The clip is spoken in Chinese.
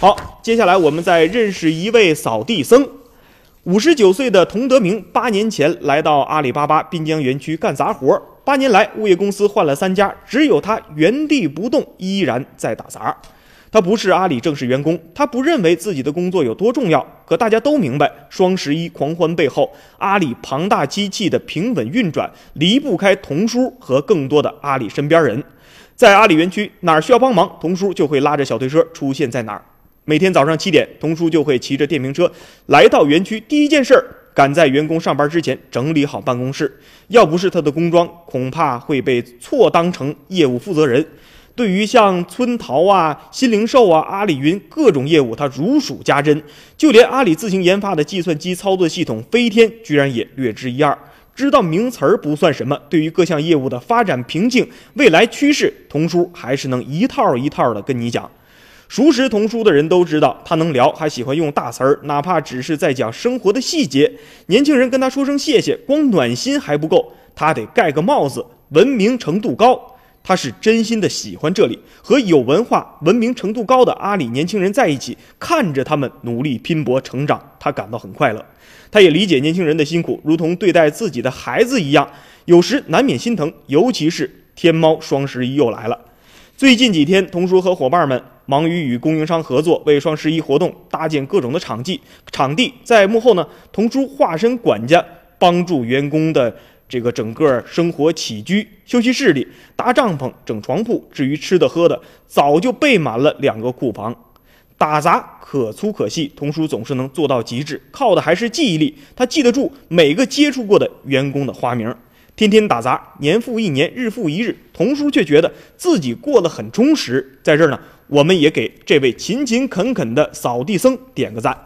好，接下来我们再认识一位扫地僧。五十九岁的童德明，八年前来到阿里巴巴滨江园区干杂活。八年来，物业公司换了三家，只有他原地不动，依然在打杂。他不是阿里正式员工，他不认为自己的工作有多重要。可大家都明白，双十一狂欢背后，阿里庞大机器的平稳运转离不开童叔和更多的阿里身边人。在阿里园区，哪儿需要帮忙，童叔就会拉着小推车出现在哪儿。每天早上七点，童叔就会骑着电瓶车来到园区。第一件事儿，赶在员工上班之前整理好办公室。要不是他的工装，恐怕会被错当成业务负责人。对于像村淘啊、新零售啊、阿里云各种业务，他如数家珍。就连阿里自行研发的计算机操作系统飞天，居然也略知一二。知道名词儿不算什么，对于各项业务的发展瓶颈、未来趋势，童叔还是能一套一套的跟你讲。熟识童书的人都知道，他能聊，还喜欢用大词儿，哪怕只是在讲生活的细节。年轻人跟他说声谢谢，光暖心还不够，他得盖个帽子，文明程度高。他是真心的喜欢这里，和有文化、文明程度高的阿里年轻人在一起，看着他们努力拼搏成长，他感到很快乐。他也理解年轻人的辛苦，如同对待自己的孩子一样，有时难免心疼。尤其是天猫双十一又来了，最近几天，童叔和伙伴们。忙于与供应商合作，为双十一活动搭建各种的场地。场地在幕后呢，童叔化身管家，帮助员工的这个整个生活起居。休息室里搭帐篷、整床铺，至于吃的喝的，早就备满了两个库房。打杂可粗可细，童叔总是能做到极致，靠的还是记忆力。他记得住每个接触过的员工的花名。天天打杂，年复一年，日复一日，童叔却觉得自己过得很充实。在这儿呢。我们也给这位勤勤恳恳的扫地僧点个赞。